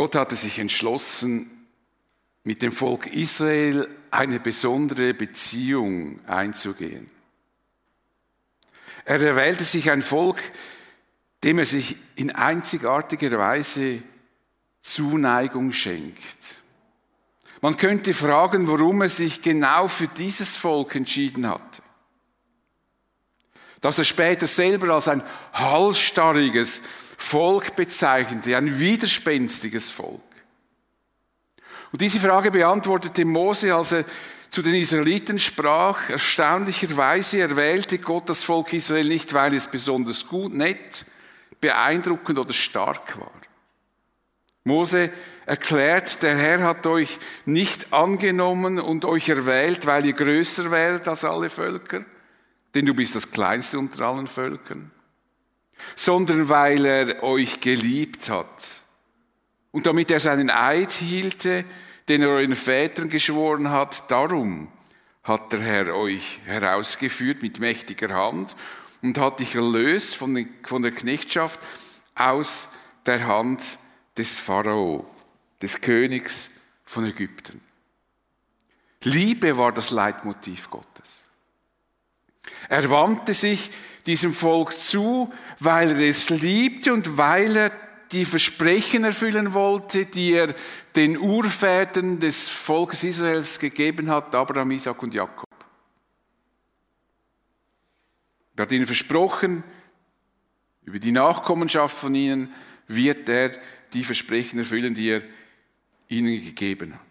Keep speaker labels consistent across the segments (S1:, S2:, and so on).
S1: Gott hatte sich entschlossen, mit dem Volk Israel eine besondere Beziehung einzugehen. Er erwählte sich ein Volk, dem er sich in einzigartiger Weise Zuneigung schenkt. Man könnte fragen, warum er sich genau für dieses Volk entschieden hatte. Dass er später selber als ein halsstarriges Volk bezeichnete, ein widerspenstiges Volk. Und diese Frage beantwortete Mose, als er zu den Israeliten sprach. Erstaunlicherweise erwählte Gott das Volk Israel nicht, weil es besonders gut, nett, beeindruckend oder stark war. Mose erklärt, der Herr hat euch nicht angenommen und euch erwählt, weil ihr größer wäret als alle Völker, denn du bist das kleinste unter allen Völkern, sondern weil er euch geliebt hat und damit er seinen Eid hielte, den er euren Vätern geschworen hat, darum hat der Herr euch herausgeführt mit mächtiger Hand und hat dich erlöst von, der Knechtschaft aus der Hand des Pharao, des Königs von Ägypten. Liebe war das Leitmotiv Gottes. Er wandte sich diesem Volk zu, weil er es liebte und weil er die Versprechen erfüllen wollte, die er den Urvätern des Volkes Israels gegeben hat, Abraham, Isaac und Jakob. Er hat ihnen versprochen, über die Nachkommenschaft von ihnen wird er die Versprechen erfüllen, die er ihnen gegeben hat.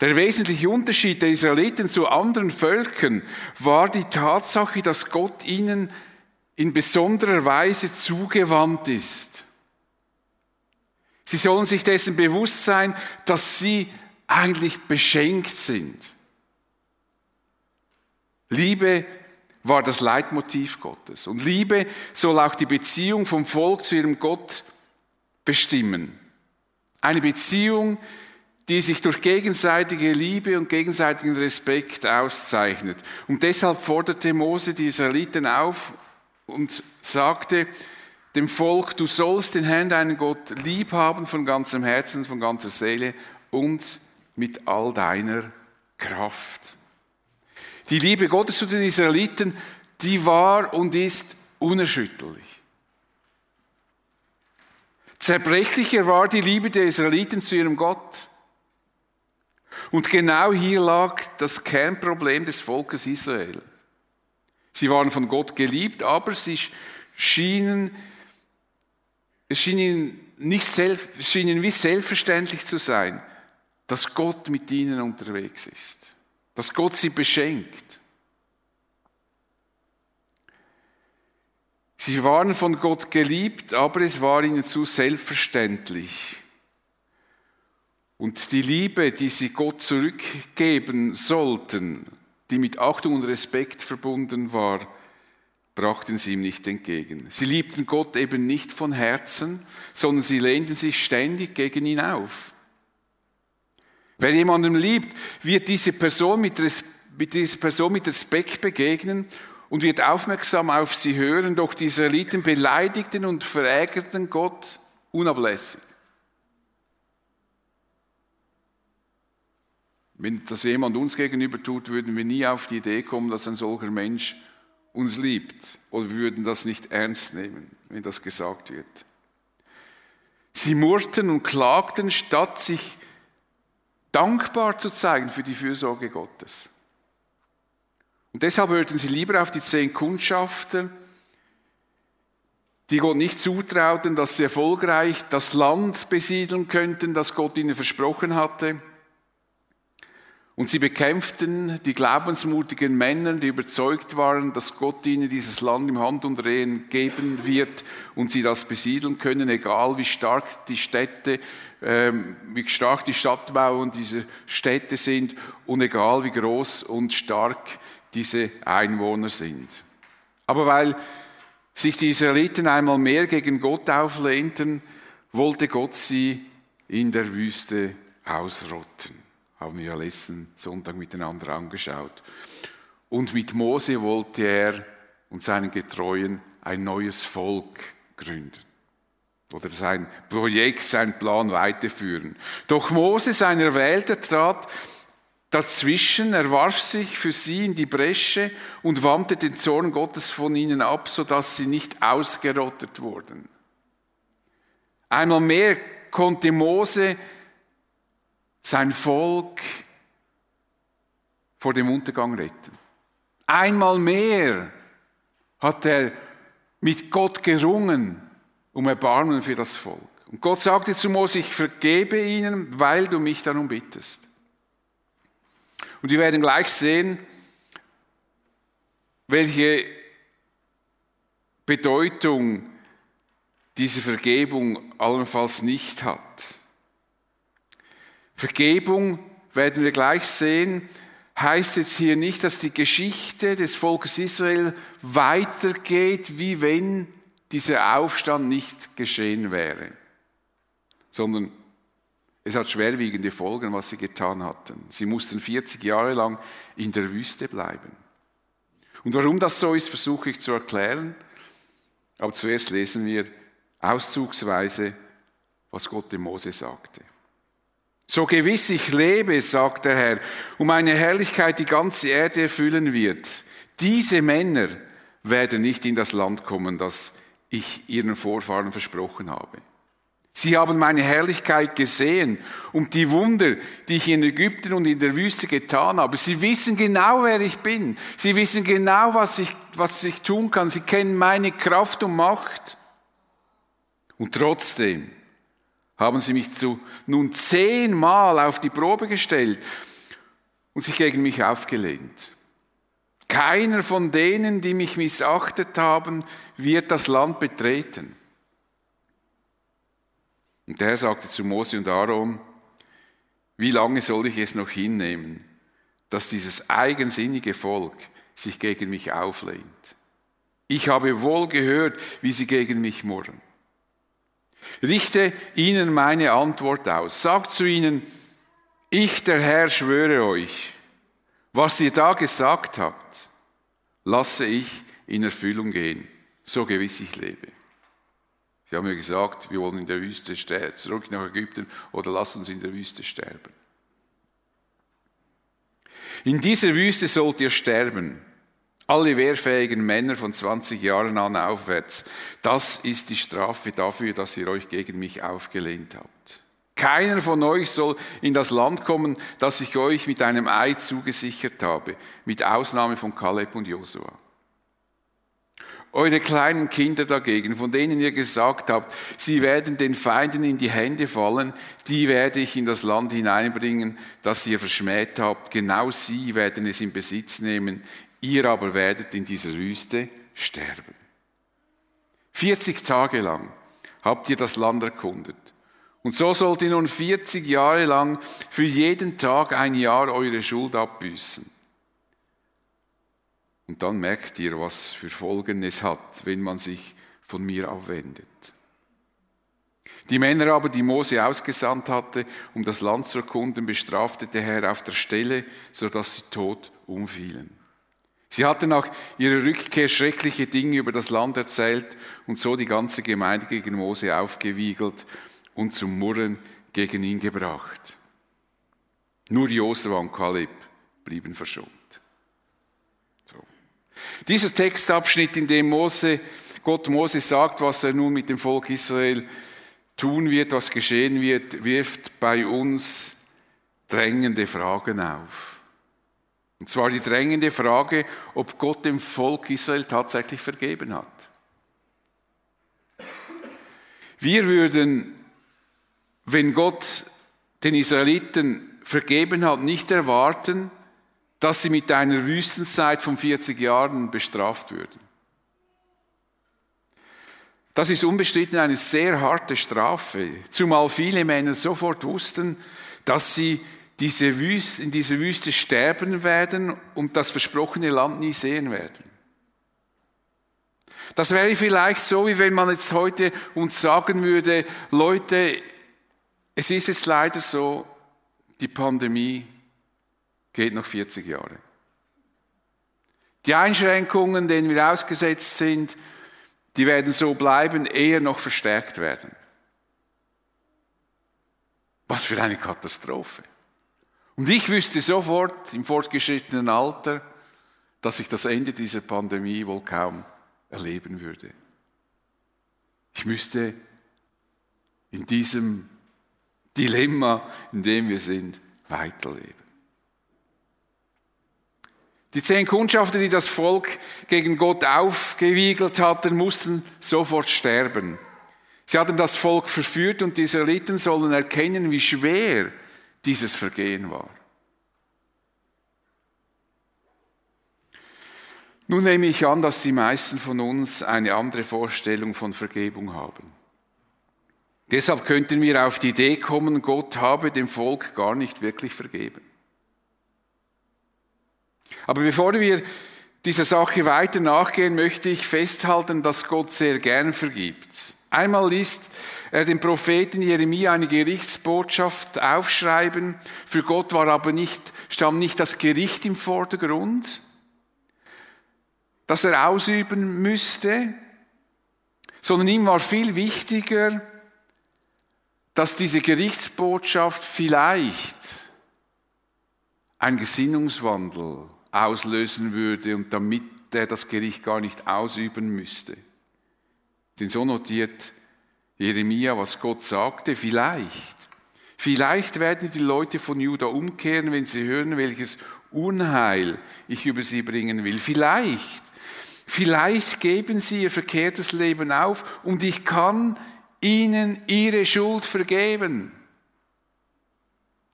S1: Der wesentliche Unterschied der Israeliten zu anderen Völkern war die Tatsache, dass Gott ihnen in besonderer Weise zugewandt ist. Sie sollen sich dessen bewusst sein, dass sie eigentlich beschenkt sind. Liebe war das Leitmotiv Gottes. Und Liebe soll auch die Beziehung vom Volk zu ihrem Gott bestimmen. Eine Beziehung, die sich durch gegenseitige Liebe und gegenseitigen Respekt auszeichnet. Und deshalb forderte Mose die Israeliten auf, und sagte dem Volk, du sollst den Herrn, deinen Gott, lieb haben von ganzem Herzen, von ganzer Seele und mit all deiner Kraft. Die Liebe Gottes zu den Israeliten, die war und ist unerschütterlich. Zerbrechlicher war die Liebe der Israeliten zu ihrem Gott. Und genau hier lag das Kernproblem des Volkes Israel. Sie waren von Gott geliebt, aber sie schienen, es schien ihnen, nicht selbst, schien ihnen wie selbstverständlich zu sein, dass Gott mit ihnen unterwegs ist, dass Gott sie beschenkt. Sie waren von Gott geliebt, aber es war ihnen zu selbstverständlich. Und die Liebe, die sie Gott zurückgeben sollten, die mit Achtung und Respekt verbunden war, brachten sie ihm nicht entgegen. Sie liebten Gott eben nicht von Herzen, sondern sie lehnten sich ständig gegen ihn auf. Wer jemandem liebt, wird diese Person mit, mit dieser Person mit Respekt begegnen und wird aufmerksam auf sie hören, doch die Israeliten beleidigten und verärgerten Gott unablässig. Wenn das jemand uns gegenüber tut, würden wir nie auf die Idee kommen, dass ein solcher Mensch uns liebt. Oder wir würden das nicht ernst nehmen, wenn das gesagt wird. Sie murrten und klagten, statt sich dankbar zu zeigen für die Fürsorge Gottes. Und deshalb hörten sie lieber auf die zehn Kundschafter, die Gott nicht zutrauten, dass sie erfolgreich das Land besiedeln könnten, das Gott ihnen versprochen hatte. Und sie bekämpften die glaubensmutigen Männer, die überzeugt waren, dass Gott ihnen dieses Land im Handumdrehen geben wird und sie das besiedeln können, egal wie stark die Städte, ähm, wie stark die Stadtmauern dieser Städte sind und egal wie groß und stark diese Einwohner sind. Aber weil sich die Israeliten einmal mehr gegen Gott auflehnten, wollte Gott sie in der Wüste ausrotten haben wir ja letzten Sonntag miteinander angeschaut. Und mit Mose wollte er und seinen Getreuen ein neues Volk gründen. oder sein Projekt, sein Plan weiterführen. Doch Mose, sein Erwählter, trat dazwischen, er warf sich für sie in die Bresche und wandte den Zorn Gottes von ihnen ab, sodass sie nicht ausgerottet wurden. Einmal mehr konnte Mose sein Volk vor dem Untergang retten. Einmal mehr hat er mit Gott gerungen um Erbarmen für das Volk. Und Gott sagte zu Mose, ich vergebe ihnen, weil du mich darum bittest. Und wir werden gleich sehen, welche Bedeutung diese Vergebung allenfalls nicht hat. Vergebung, werden wir gleich sehen, heißt jetzt hier nicht, dass die Geschichte des Volkes Israel weitergeht, wie wenn dieser Aufstand nicht geschehen wäre, sondern es hat schwerwiegende Folgen, was sie getan hatten. Sie mussten 40 Jahre lang in der Wüste bleiben. Und warum das so ist, versuche ich zu erklären. Aber zuerst lesen wir auszugsweise, was Gott dem Mose sagte. So gewiss ich lebe, sagt der Herr, und meine Herrlichkeit die ganze Erde erfüllen wird. Diese Männer werden nicht in das Land kommen, das ich ihren Vorfahren versprochen habe. Sie haben meine Herrlichkeit gesehen und die Wunder, die ich in Ägypten und in der Wüste getan habe. Sie wissen genau, wer ich bin. Sie wissen genau, was ich, was ich tun kann. Sie kennen meine Kraft und Macht. Und trotzdem haben sie mich zu nun zehnmal auf die Probe gestellt und sich gegen mich aufgelehnt. Keiner von denen, die mich missachtet haben, wird das Land betreten. Und der Herr sagte zu Mose und Aaron, wie lange soll ich es noch hinnehmen, dass dieses eigensinnige Volk sich gegen mich auflehnt? Ich habe wohl gehört, wie sie gegen mich murren. Richte ihnen meine Antwort aus. Sagt zu ihnen, ich, der Herr, schwöre euch, was ihr da gesagt habt, lasse ich in Erfüllung gehen, so gewiss ich lebe. Sie haben mir gesagt, wir wollen in der Wüste sterben, zurück nach Ägypten oder lass uns in der Wüste sterben. In dieser Wüste sollt ihr sterben, alle wehrfähigen Männer von 20 Jahren an aufwärts. Das ist die Strafe dafür, dass ihr euch gegen mich aufgelehnt habt. Keiner von euch soll in das Land kommen, das ich euch mit einem Eid zugesichert habe, mit Ausnahme von Kaleb und Josua. Eure kleinen Kinder dagegen, von denen ihr gesagt habt, sie werden den Feinden in die Hände fallen, die werde ich in das Land hineinbringen, das ihr verschmäht habt. Genau sie werden es in Besitz nehmen. Ihr aber werdet in dieser Wüste sterben. 40 Tage lang habt ihr das Land erkundet. Und so sollt ihr nun 40 Jahre lang für jeden Tag ein Jahr eure Schuld abbüßen. Und dann merkt ihr, was für Folgen es hat, wenn man sich von mir abwendet. Die Männer aber, die Mose ausgesandt hatte, um das Land zu erkunden, bestrafte der Herr auf der Stelle, sodass sie tot umfielen. Sie hatten nach ihrer Rückkehr schreckliche Dinge über das Land erzählt und so die ganze Gemeinde gegen Mose aufgewiegelt und zum Murren gegen ihn gebracht. Nur Josua und Kaleb blieben verschont. So. Dieser Textabschnitt, in dem Mose, Gott Mose sagt, was er nun mit dem Volk Israel tun wird, was geschehen wird, wirft bei uns drängende Fragen auf. Und zwar die drängende Frage, ob Gott dem Volk Israel tatsächlich vergeben hat. Wir würden wenn Gott den Israeliten vergeben hat, nicht erwarten, dass sie mit einer Wüstenzeit von 40 Jahren bestraft würden. Das ist unbestritten eine sehr harte Strafe, zumal viele Männer sofort wussten, dass sie diese Wüste, in dieser Wüste sterben werden und das versprochene Land nie sehen werden. Das wäre vielleicht so, wie wenn man jetzt heute uns sagen würde, Leute, es ist jetzt leider so, die Pandemie geht noch 40 Jahre. Die Einschränkungen, denen wir ausgesetzt sind, die werden so bleiben, eher noch verstärkt werden. Was für eine Katastrophe. Und ich wüsste sofort im fortgeschrittenen Alter, dass ich das Ende dieser Pandemie wohl kaum erleben würde. Ich müsste in diesem Dilemma, in dem wir sind, weiterleben. Die zehn Kundschafter, die das Volk gegen Gott aufgewiegelt hatten, mussten sofort sterben. Sie hatten das Volk verführt und die Israeliten sollen erkennen, wie schwer dieses Vergehen war. Nun nehme ich an, dass die meisten von uns eine andere Vorstellung von Vergebung haben. Deshalb könnten wir auf die Idee kommen, Gott habe dem Volk gar nicht wirklich vergeben. Aber bevor wir dieser Sache weiter nachgehen, möchte ich festhalten, dass Gott sehr gern vergibt. Einmal liest er den Propheten Jeremia eine Gerichtsbotschaft aufschreiben. Für Gott war aber nicht, stand nicht das Gericht im Vordergrund, das er ausüben müsste, sondern ihm war viel wichtiger, dass diese Gerichtsbotschaft vielleicht ein Gesinnungswandel auslösen würde und damit er das Gericht gar nicht ausüben müsste. Denn so notiert Jeremia, was Gott sagte, vielleicht. Vielleicht werden die Leute von Juda umkehren, wenn sie hören, welches Unheil ich über sie bringen will. Vielleicht Vielleicht geben sie ihr verkehrtes Leben auf und ich kann ihnen ihre Schuld vergeben.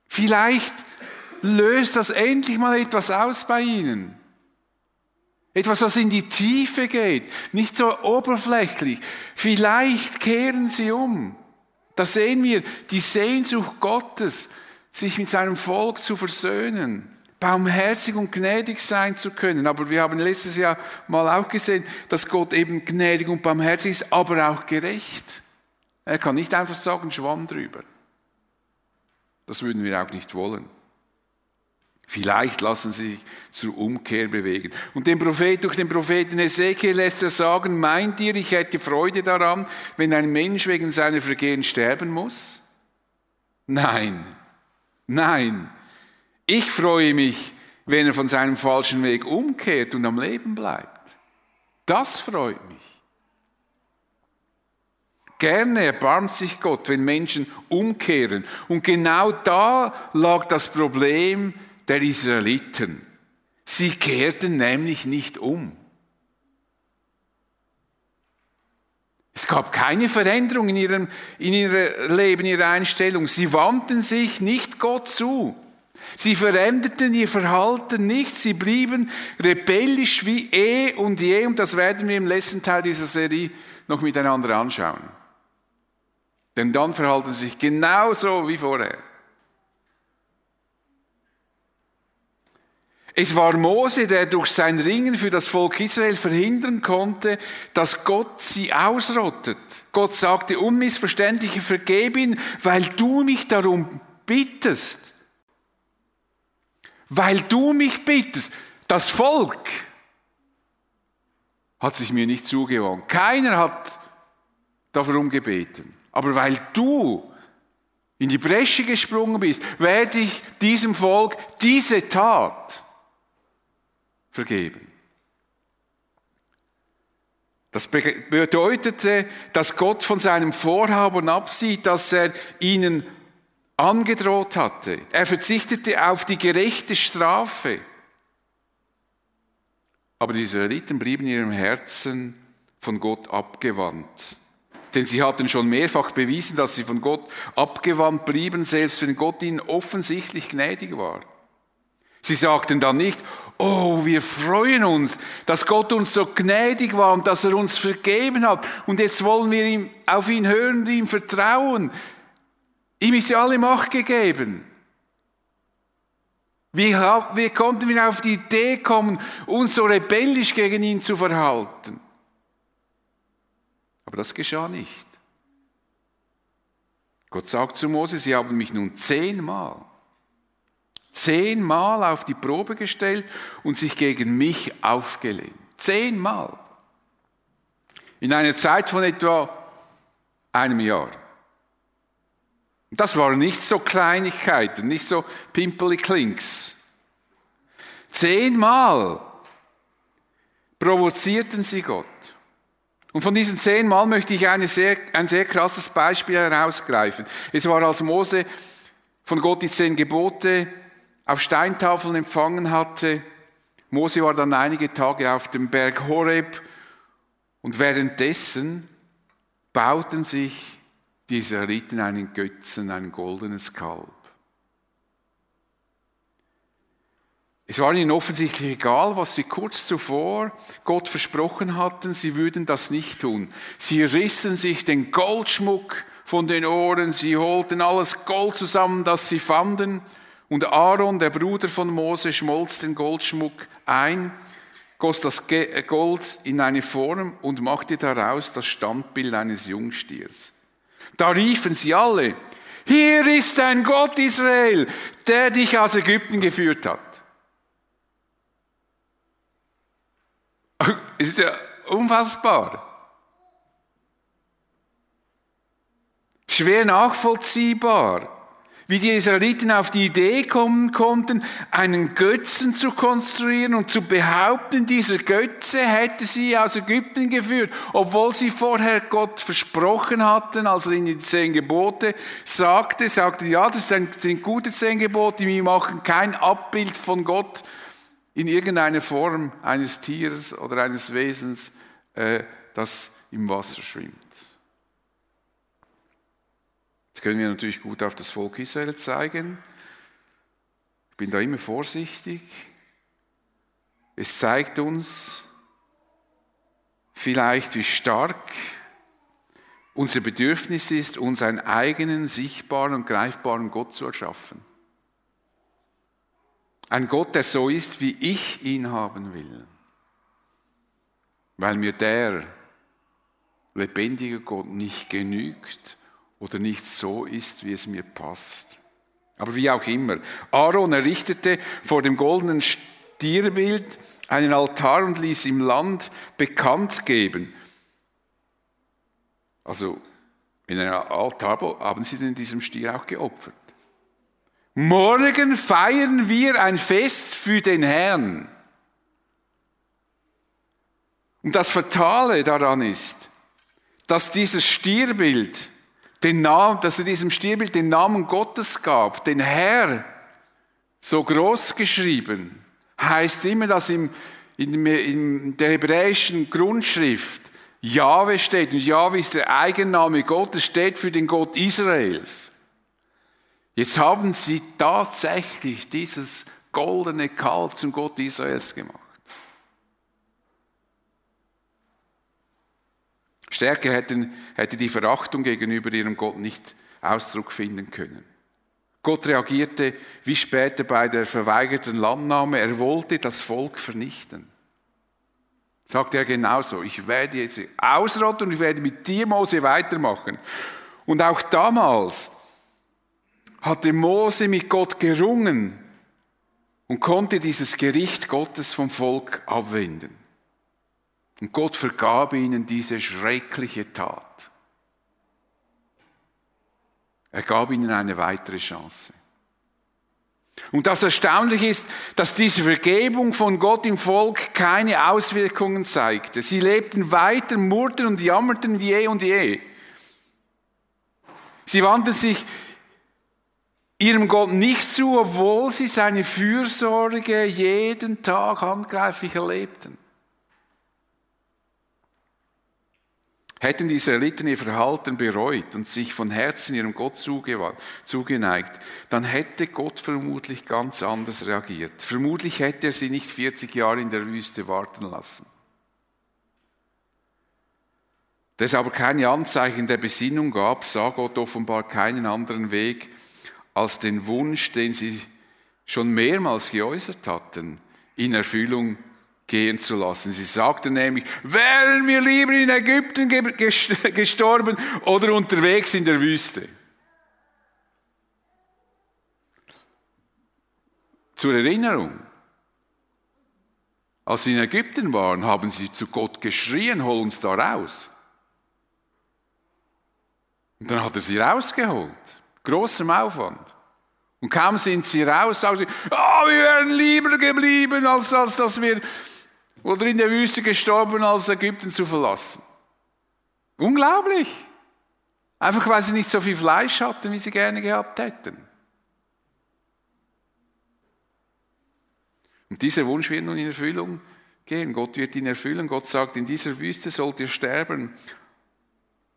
S1: Vielleicht löst das endlich mal etwas aus bei ihnen. Etwas, das in die Tiefe geht, nicht so oberflächlich. Vielleicht kehren sie um. Da sehen wir die Sehnsucht Gottes, sich mit seinem Volk zu versöhnen barmherzig und gnädig sein zu können. Aber wir haben letztes Jahr mal auch gesehen, dass Gott eben gnädig und barmherzig ist, aber auch gerecht. Er kann nicht einfach sagen, schwamm drüber. Das würden wir auch nicht wollen. Vielleicht lassen sie sich zur Umkehr bewegen. Und den Prophet, durch den Propheten Ezekiel lässt er sagen, meint ihr, ich hätte Freude daran, wenn ein Mensch wegen seiner Vergehen sterben muss? Nein, nein. Ich freue mich, wenn er von seinem falschen Weg umkehrt und am Leben bleibt. Das freut mich. Gerne erbarmt sich Gott, wenn Menschen umkehren. Und genau da lag das Problem der Israeliten. Sie kehrten nämlich nicht um. Es gab keine Veränderung in ihrem, in ihrem Leben, ihrer Einstellung. Sie wandten sich nicht Gott zu. Sie veränderten ihr Verhalten nicht, sie blieben rebellisch wie eh und je und das werden wir im letzten Teil dieser Serie noch miteinander anschauen. Denn dann verhalten sie sich genauso wie vorher. Es war Mose, der durch sein Ringen für das Volk Israel verhindern konnte, dass Gott sie ausrottet. Gott sagte unmissverständlich, vergeb ihn, weil du mich darum bittest weil du mich bittest. Das Volk hat sich mir nicht zugewandt. Keiner hat darum gebeten. Aber weil du in die Bresche gesprungen bist, werde ich diesem Volk diese Tat vergeben. Das bedeutete, dass Gott von seinem Vorhaben absieht, dass er ihnen angedroht hatte. Er verzichtete auf die gerechte Strafe. Aber die Israeliten blieben in ihrem Herzen von Gott abgewandt. Denn sie hatten schon mehrfach bewiesen, dass sie von Gott abgewandt blieben, selbst wenn Gott ihnen offensichtlich gnädig war. Sie sagten dann nicht, oh, wir freuen uns, dass Gott uns so gnädig war und dass er uns vergeben hat und jetzt wollen wir ihm, auf ihn hören und ihm vertrauen. Ihm ist ja alle Macht gegeben. Wie, wie konnten wir auf die Idee kommen, uns so rebellisch gegen ihn zu verhalten? Aber das geschah nicht. Gott sagt zu Mose, sie haben mich nun zehnmal, zehnmal auf die Probe gestellt und sich gegen mich aufgelehnt. Zehnmal. In einer Zeit von etwa einem Jahr. Das waren nicht so Kleinigkeiten, nicht so pimpeli Klinks. Zehnmal provozierten sie Gott. Und von diesen zehnmal möchte ich sehr, ein sehr krasses Beispiel herausgreifen. Es war, als Mose von Gott die zehn Gebote auf Steintafeln empfangen hatte. Mose war dann einige Tage auf dem Berg Horeb und währenddessen bauten sich die Israeliten einen Götzen, ein goldenes Kalb. Es war ihnen offensichtlich egal, was sie kurz zuvor Gott versprochen hatten, sie würden das nicht tun. Sie rissen sich den Goldschmuck von den Ohren, sie holten alles Gold zusammen, das sie fanden, und Aaron, der Bruder von Mose, schmolz den Goldschmuck ein, goss das Gold in eine Form und machte daraus das Standbild eines Jungstiers. Da riefen sie alle, hier ist ein Gott Israel, der dich aus Ägypten geführt hat. Ist ja unfassbar. Schwer nachvollziehbar, wie die Israeliten auf die Idee kommen konnten, einen Götzen zu konstruieren und zu behaupten, dieser Götze hätte sie aus Ägypten geführt, obwohl sie vorher Gott versprochen hatten, als er in die zehn Gebote sagte, sagte, ja, das sind gute zehn Gebote, wir machen kein Abbild von Gott, in irgendeiner Form eines Tieres oder eines Wesens, äh, das im Wasser schwimmt. Jetzt können wir natürlich gut auf das Volk Israel zeigen. Ich bin da immer vorsichtig. Es zeigt uns vielleicht, wie stark unser Bedürfnis ist, uns einen eigenen, sichtbaren und greifbaren Gott zu erschaffen. Ein Gott, der so ist, wie ich ihn haben will. Weil mir der lebendige Gott nicht genügt oder nicht so ist, wie es mir passt. Aber wie auch immer. Aaron errichtete vor dem goldenen Stierbild einen Altar und ließ im Land bekannt geben. Also in einem Altar haben sie in diesem Stier auch geopfert. Morgen feiern wir ein Fest für den Herrn. Und das Fatale daran ist, dass dieses Stierbild, den Namen, dass er diesem Stierbild den Namen Gottes gab, den Herr, so groß geschrieben, heißt immer, dass im, in, in der hebräischen Grundschrift Jahwe steht. Und Jahwe ist der Eigenname Gottes, steht für den Gott Israels. Jetzt haben sie tatsächlich dieses goldene Kalb zum Gott Israels gemacht. Stärker hätten, hätte die Verachtung gegenüber ihrem Gott nicht Ausdruck finden können. Gott reagierte wie später bei der verweigerten Landnahme, er wollte das Volk vernichten. Sagt er genauso, ich werde jetzt ausrotten und ich werde mit dir, Mose, weitermachen. Und auch damals hatte Mose mit Gott gerungen und konnte dieses Gericht Gottes vom Volk abwenden. Und Gott vergab ihnen diese schreckliche Tat. Er gab ihnen eine weitere Chance. Und das Erstaunliche ist, dass diese Vergebung von Gott im Volk keine Auswirkungen zeigte. Sie lebten weiter, murrten und jammerten wie eh und je. Sie wandten sich ihrem Gott nicht zu, obwohl sie seine Fürsorge jeden Tag handgreiflich erlebten. Hätten die Israeliten ihr Verhalten bereut und sich von Herzen ihrem Gott zugeneigt, dann hätte Gott vermutlich ganz anders reagiert. Vermutlich hätte er sie nicht 40 Jahre in der Wüste warten lassen. Da es aber keine Anzeichen der Besinnung gab, sah Gott offenbar keinen anderen Weg, als den Wunsch, den sie schon mehrmals geäußert hatten, in Erfüllung gehen zu lassen. Sie sagten nämlich, wären wir lieber in Ägypten gestorben oder unterwegs in der Wüste. Zur Erinnerung, als sie in Ägypten waren, haben sie zu Gott geschrien, hol uns da raus. Und dann hat er sie rausgeholt. großem Aufwand. Und kaum sind sie raus, sagen sie, oh, wir wären lieber geblieben, als, als dass wir oder in der Wüste gestorben, als Ägypten zu verlassen. Unglaublich. Einfach weil sie nicht so viel Fleisch hatten, wie sie gerne gehabt hätten. Und dieser Wunsch wird nun in Erfüllung gehen. Gott wird ihn erfüllen. Gott sagt, in dieser Wüste sollt ihr sterben.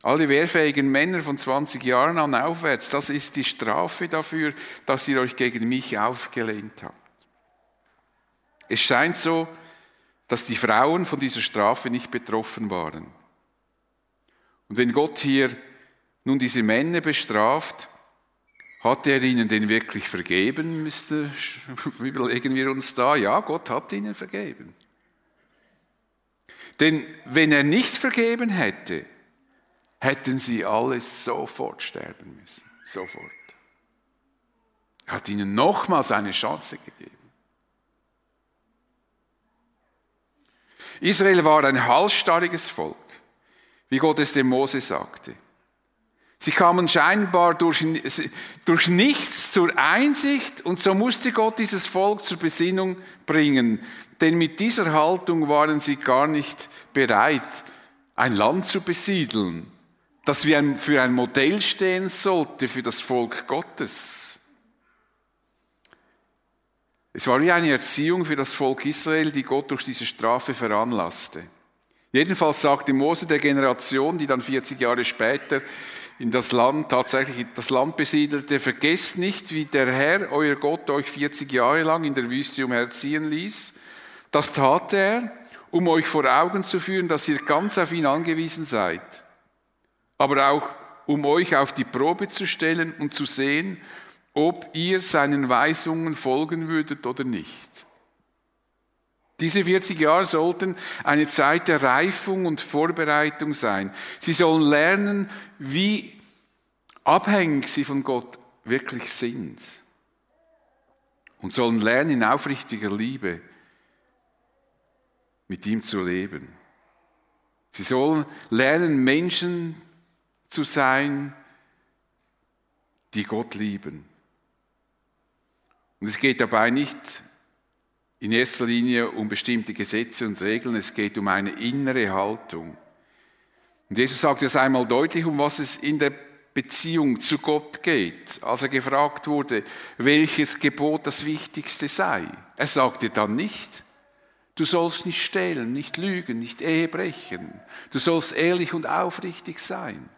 S1: Alle wehrfähigen Männer von 20 Jahren an aufwärts, das ist die Strafe dafür, dass ihr euch gegen mich aufgelehnt habt. Es scheint so, dass die Frauen von dieser Strafe nicht betroffen waren. Und wenn Gott hier nun diese Männer bestraft, hat er ihnen denn wirklich vergeben, müsste, überlegen wir uns da. Ja, Gott hat ihnen vergeben. Denn wenn er nicht vergeben hätte, hätten sie alle sofort sterben müssen. Sofort. Er hat ihnen nochmals eine Chance gegeben. Israel war ein halsstarriges Volk, wie Gott es dem Mose sagte. Sie kamen scheinbar durch, durch nichts zur Einsicht und so musste Gott dieses Volk zur Besinnung bringen. Denn mit dieser Haltung waren sie gar nicht bereit, ein Land zu besiedeln, das für ein Modell stehen sollte für das Volk Gottes. Es war wie eine Erziehung für das Volk Israel, die Gott durch diese Strafe veranlasste. Jedenfalls sagte Mose der Generation, die dann 40 Jahre später in das Land, tatsächlich das Land besiedelte, vergesst nicht, wie der Herr, euer Gott, euch 40 Jahre lang in der Wüste umherziehen ließ. Das tat er, um euch vor Augen zu führen, dass ihr ganz auf ihn angewiesen seid. Aber auch, um euch auf die Probe zu stellen und zu sehen, ob ihr seinen Weisungen folgen würdet oder nicht. Diese 40 Jahre sollten eine Zeit der Reifung und Vorbereitung sein. Sie sollen lernen, wie abhängig sie von Gott wirklich sind. Und sollen lernen, in aufrichtiger Liebe mit ihm zu leben. Sie sollen lernen, Menschen zu sein, die Gott lieben. Und es geht dabei nicht in erster Linie um bestimmte Gesetze und Regeln, es geht um eine innere Haltung. Und Jesus sagt es einmal deutlich, um was es in der Beziehung zu Gott geht, als er gefragt wurde, welches Gebot das wichtigste sei. Er sagte dann nicht, du sollst nicht stehlen, nicht lügen, nicht Ehe brechen, du sollst ehrlich und aufrichtig sein.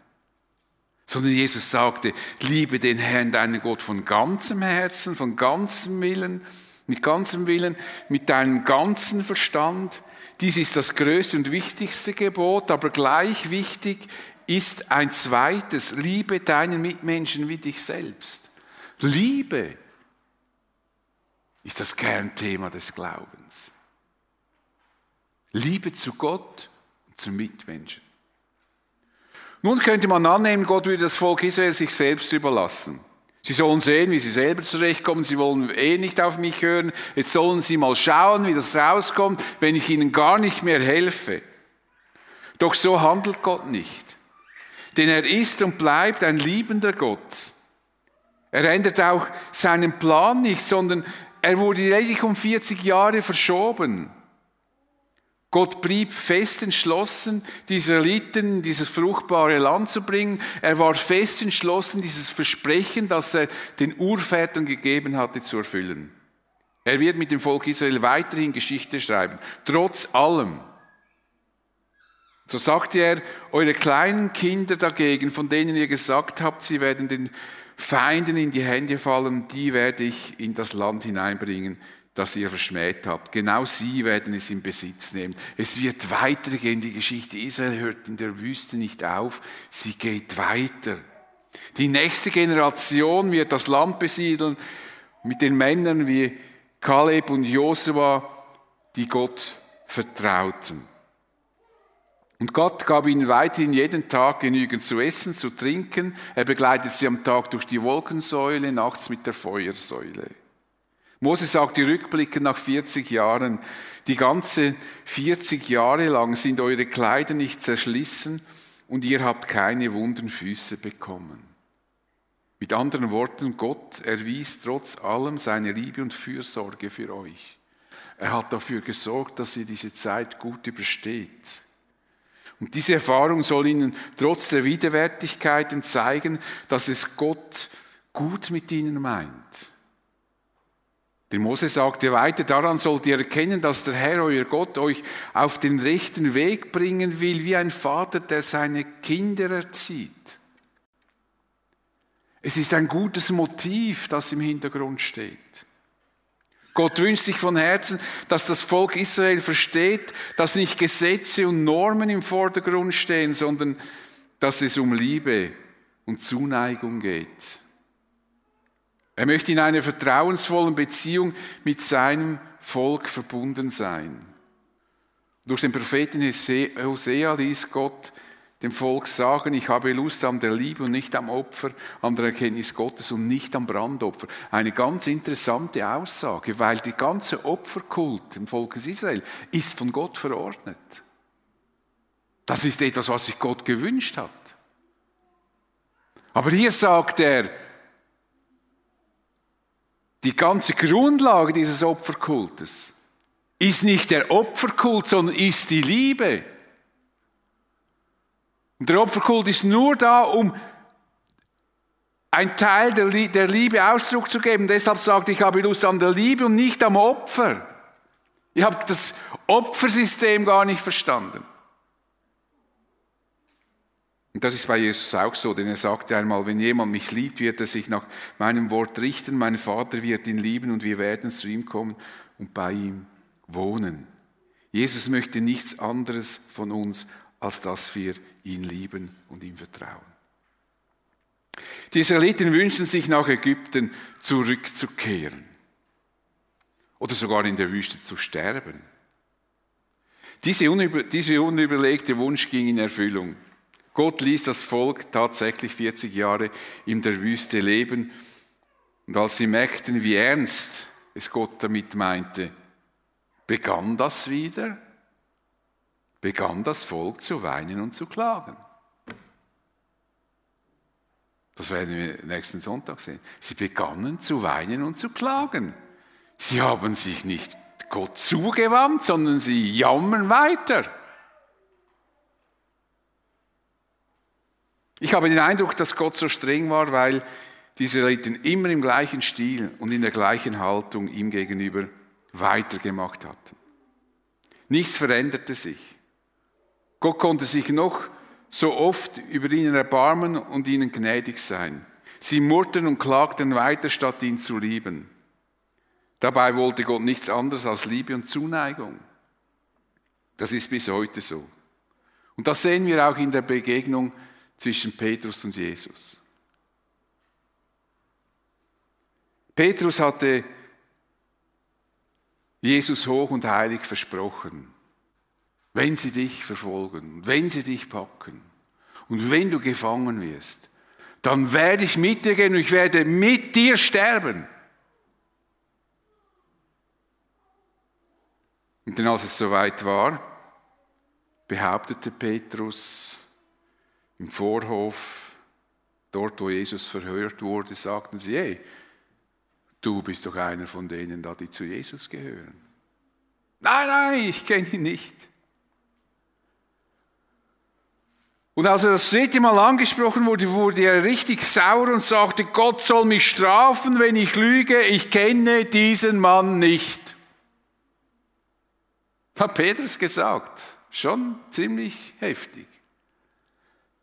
S1: Sondern Jesus sagte, liebe den Herrn, deinen Gott von ganzem Herzen, von ganzem Willen, mit ganzem Willen, mit deinem ganzen Verstand. Dies ist das größte und wichtigste Gebot, aber gleich wichtig ist ein zweites, liebe deinen Mitmenschen wie dich selbst. Liebe ist das Kernthema des Glaubens. Liebe zu Gott und zu Mitmenschen. Nun könnte man annehmen, Gott würde das Volk Israel sich selbst überlassen. Sie sollen sehen, wie sie selber zurechtkommen. Sie wollen eh nicht auf mich hören. Jetzt sollen sie mal schauen, wie das rauskommt, wenn ich ihnen gar nicht mehr helfe. Doch so handelt Gott nicht. Denn er ist und bleibt ein liebender Gott. Er ändert auch seinen Plan nicht, sondern er wurde lediglich um 40 Jahre verschoben. Gott blieb fest entschlossen, die Israeliten dieses fruchtbare Land zu bringen. Er war fest entschlossen, dieses Versprechen, das er den Urvätern gegeben hatte, zu erfüllen. Er wird mit dem Volk Israel weiterhin Geschichte schreiben, trotz allem. So sagte er, eure kleinen Kinder dagegen, von denen ihr gesagt habt, sie werden den Feinden in die Hände fallen, die werde ich in das Land hineinbringen, das ihr verschmäht habt. Genau sie werden es in Besitz nehmen. Es wird weitergehen. Die Geschichte Israel hört in der Wüste nicht auf. Sie geht weiter. Die nächste Generation wird das Land besiedeln mit den Männern wie Kaleb und Josua, die Gott vertrauten. Und Gott gab ihnen weiterhin jeden Tag genügend zu essen, zu trinken. Er begleitet sie am Tag durch die Wolkensäule, nachts mit der Feuersäule. Mose sagt die Rückblicke nach 40 Jahren, die ganze 40 Jahre lang sind eure Kleider nicht zerschlissen und ihr habt keine wunden Füße bekommen. Mit anderen Worten, Gott erwies trotz allem seine Liebe und Fürsorge für euch. Er hat dafür gesorgt, dass ihr diese Zeit gut übersteht. Und diese Erfahrung soll ihnen trotz der Widerwärtigkeiten zeigen, dass es Gott gut mit ihnen meint. Der Mose sagte weiter, daran sollt ihr erkennen, dass der Herr, euer Gott, euch auf den rechten Weg bringen will, wie ein Vater, der seine Kinder erzieht. Es ist ein gutes Motiv, das im Hintergrund steht. Gott wünscht sich von Herzen, dass das Volk Israel versteht, dass nicht Gesetze und Normen im Vordergrund stehen, sondern dass es um Liebe und Zuneigung geht. Er möchte in einer vertrauensvollen Beziehung mit seinem Volk verbunden sein. Durch den Propheten Hosea ließ Gott dem Volk sagen, ich habe Lust an der Liebe und nicht am Opfer, an der Erkenntnis Gottes und nicht am Brandopfer. Eine ganz interessante Aussage, weil die ganze Opferkult im Volk Israel ist von Gott verordnet. Das ist etwas, was sich Gott gewünscht hat. Aber hier sagt er, die ganze Grundlage dieses Opferkultes ist nicht der Opferkult, sondern ist die Liebe. Und der Opferkult ist nur da, um ein Teil der Liebe Ausdruck zu geben. Deshalb sagt, ich habe Lust an der Liebe und nicht am Opfer. Ich habe das Opfersystem gar nicht verstanden. Und das ist bei Jesus auch so, denn er sagte einmal, wenn jemand mich liebt, wird er sich nach meinem Wort richten, mein Vater wird ihn lieben und wir werden zu ihm kommen und bei ihm wohnen. Jesus möchte nichts anderes von uns, als dass wir ihn lieben und ihm vertrauen. Die Israeliten wünschen sich nach Ägypten zurückzukehren oder sogar in der Wüste zu sterben. Diese, unüber, diese unüberlegte Wunsch ging in Erfüllung. Gott ließ das Volk tatsächlich 40 Jahre in der Wüste leben. Und als sie merkten, wie ernst es Gott damit meinte, begann das wieder, begann das Volk zu weinen und zu klagen. Das werden wir nächsten Sonntag sehen. Sie begannen zu weinen und zu klagen. Sie haben sich nicht Gott zugewandt, sondern sie jammern weiter. Ich habe den Eindruck, dass Gott so streng war, weil die Israeliten immer im gleichen Stil und in der gleichen Haltung ihm gegenüber weitergemacht hatten. Nichts veränderte sich. Gott konnte sich noch so oft über ihnen erbarmen und ihnen gnädig sein. Sie murrten und klagten weiter, statt ihn zu lieben. Dabei wollte Gott nichts anderes als Liebe und Zuneigung. Das ist bis heute so. Und das sehen wir auch in der Begegnung zwischen Petrus und Jesus. Petrus hatte Jesus hoch und heilig versprochen, wenn sie dich verfolgen, wenn sie dich packen und wenn du gefangen wirst, dann werde ich mit dir gehen und ich werde mit dir sterben. Und dann, als es soweit war, behauptete Petrus, im Vorhof, dort wo Jesus verhört wurde, sagten sie, hey, du bist doch einer von denen da, die zu Jesus gehören. Nein, nein, ich kenne ihn nicht. Und als er das dritte Mal angesprochen wurde, wurde er richtig sauer und sagte, Gott soll mich strafen, wenn ich lüge, ich kenne diesen Mann nicht. Hat Petrus gesagt. Schon ziemlich heftig.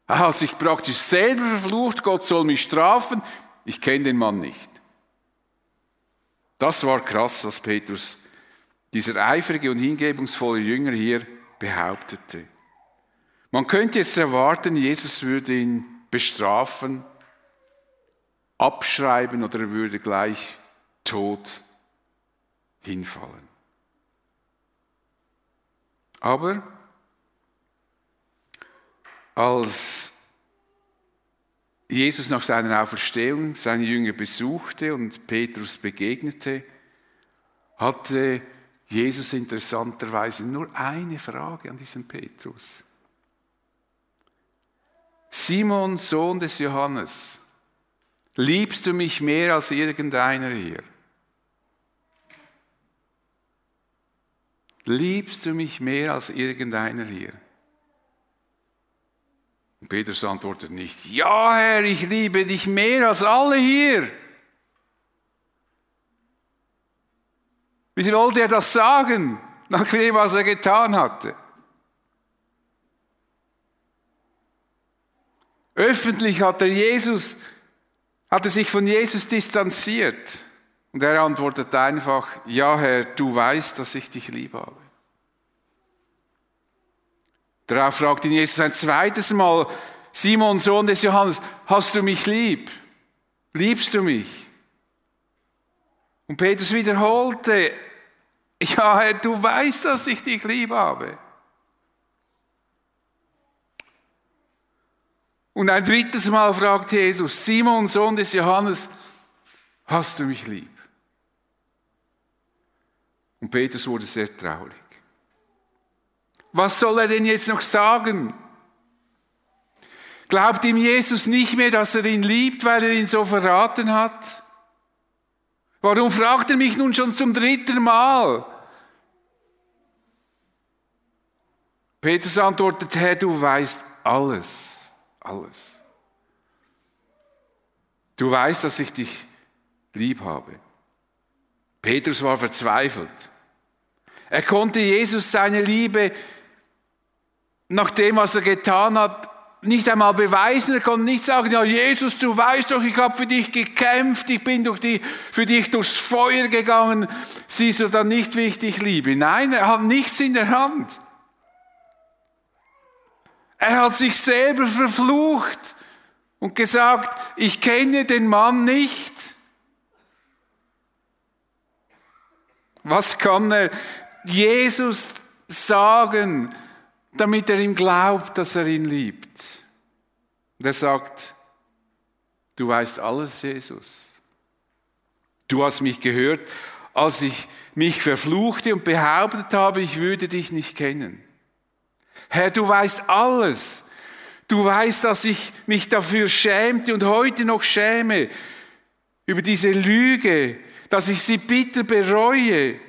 S1: Er hat sich praktisch selber verflucht, Gott soll mich strafen, ich kenne den Mann nicht. Das war krass, was Petrus, dieser eifrige und hingebungsvolle Jünger hier behauptete. Man könnte jetzt erwarten, Jesus würde ihn bestrafen, abschreiben oder er würde gleich tot hinfallen. Aber als Jesus nach seiner Auferstehung seine Jünger besuchte und Petrus begegnete, hatte Jesus interessanterweise nur eine Frage an diesen Petrus. Simon, Sohn des Johannes, Liebst du mich mehr als irgendeiner hier? Liebst du mich mehr als irgendeiner hier? Und Petrus antwortet nicht, ja Herr, ich liebe dich mehr als alle hier. Wie wollte er das sagen, nach dem, was er getan hatte? Öffentlich hat er Jesus, hat er sich von Jesus distanziert. Und er antwortet einfach, ja Herr, du weißt, dass ich dich lieb habe. Darauf fragt ihn Jesus ein zweites Mal, Simon, Sohn des Johannes, hast du mich lieb? Liebst du mich? Und Petrus wiederholte, ja Herr, du weißt, dass ich dich lieb habe. Und ein drittes Mal fragt Jesus, Simon, Sohn des Johannes, hast du mich lieb? Und Petrus wurde sehr traurig. Was soll er denn jetzt noch sagen? Glaubt ihm Jesus nicht mehr, dass er ihn liebt, weil er ihn so verraten hat? Warum fragt er mich nun schon zum dritten Mal? Petrus antwortet, Herr, du weißt alles, alles. Du weißt, dass ich dich lieb habe. Petrus war verzweifelt. Er konnte Jesus seine Liebe nach dem, was er getan hat, nicht einmal beweisen. Er konnte nicht sagen, ja Jesus, du weißt doch, ich habe für dich gekämpft, ich bin durch die, für dich durchs Feuer gegangen. Siehst du dann nicht, wie ich dich liebe? Nein, er hat nichts in der Hand. Er hat sich selber verflucht und gesagt, ich kenne den Mann nicht. Was kann er Jesus sagen? Damit er ihm glaubt, dass er ihn liebt. Und er sagt, du weißt alles, Jesus. Du hast mich gehört, als ich mich verfluchte und behauptet habe, ich würde dich nicht kennen. Herr, du weißt alles. Du weißt, dass ich mich dafür schämte und heute noch schäme über diese Lüge, dass ich sie bitter bereue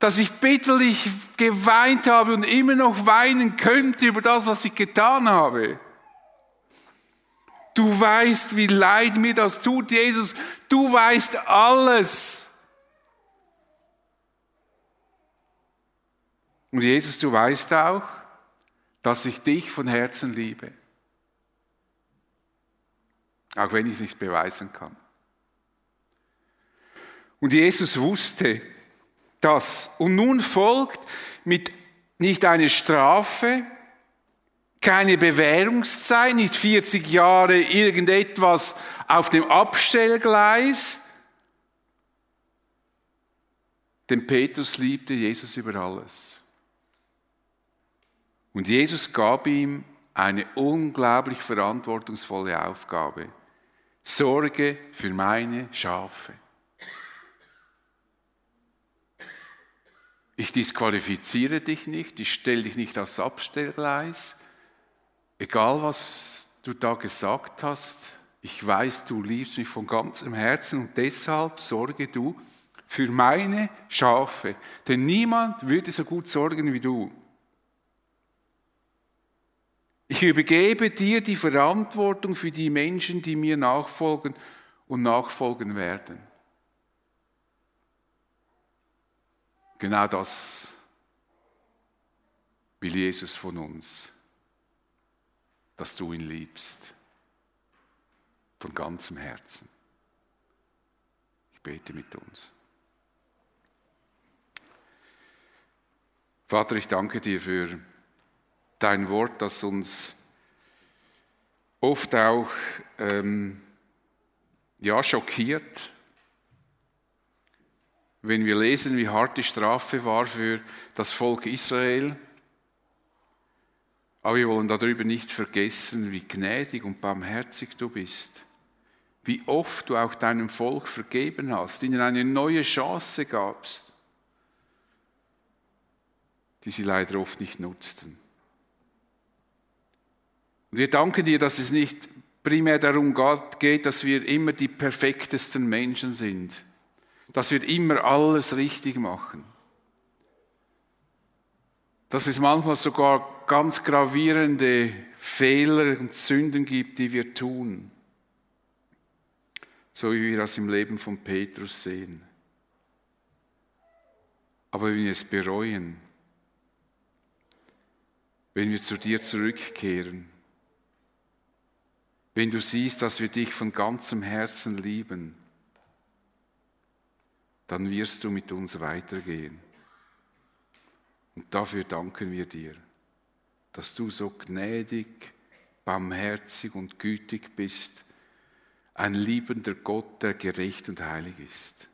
S1: dass ich bitterlich geweint habe und immer noch weinen könnte über das, was ich getan habe. Du weißt, wie leid mir das tut, Jesus. Du weißt alles. Und Jesus, du weißt auch, dass ich dich von Herzen liebe. Auch wenn ich es nicht beweisen kann. Und Jesus wusste, das. Und nun folgt mit nicht eine Strafe, keine Bewährungszeit, nicht 40 Jahre irgendetwas auf dem Abstellgleis. Denn Petrus liebte Jesus über alles. Und Jesus gab ihm eine unglaublich verantwortungsvolle Aufgabe. Sorge für meine Schafe. Ich disqualifiziere dich nicht, ich stelle dich nicht aufs Abstellgleis. Egal, was du da gesagt hast, ich weiß, du liebst mich von ganzem Herzen und deshalb sorge du für meine Schafe. Denn niemand würde so gut sorgen wie du. Ich übergebe dir die Verantwortung für die Menschen, die mir nachfolgen und nachfolgen werden. Genau das will Jesus von uns, dass du ihn liebst, von ganzem Herzen. Ich bete mit uns. Vater, ich danke dir für dein Wort, das uns oft auch ähm, ja, schockiert, wenn wir lesen, wie hart die Strafe war für das Volk Israel. Aber wir wollen darüber nicht vergessen, wie gnädig und barmherzig du bist. Wie oft du auch deinem Volk vergeben hast, ihnen eine neue Chance gabst, die sie leider oft nicht nutzten. Und wir danken dir, dass es nicht primär darum geht, dass wir immer die perfektesten Menschen sind, dass wir immer alles richtig machen, dass es manchmal sogar ganz gravierende Fehler und Sünden gibt, die wir tun, so wie wir das im Leben von Petrus sehen. Aber wenn wir es bereuen, wenn wir zu dir zurückkehren, wenn du siehst, dass wir dich von ganzem Herzen lieben, dann wirst du mit uns weitergehen. Und dafür danken wir dir, dass du so gnädig, barmherzig und gütig bist, ein liebender Gott, der gerecht und heilig ist.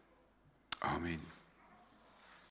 S1: Amen.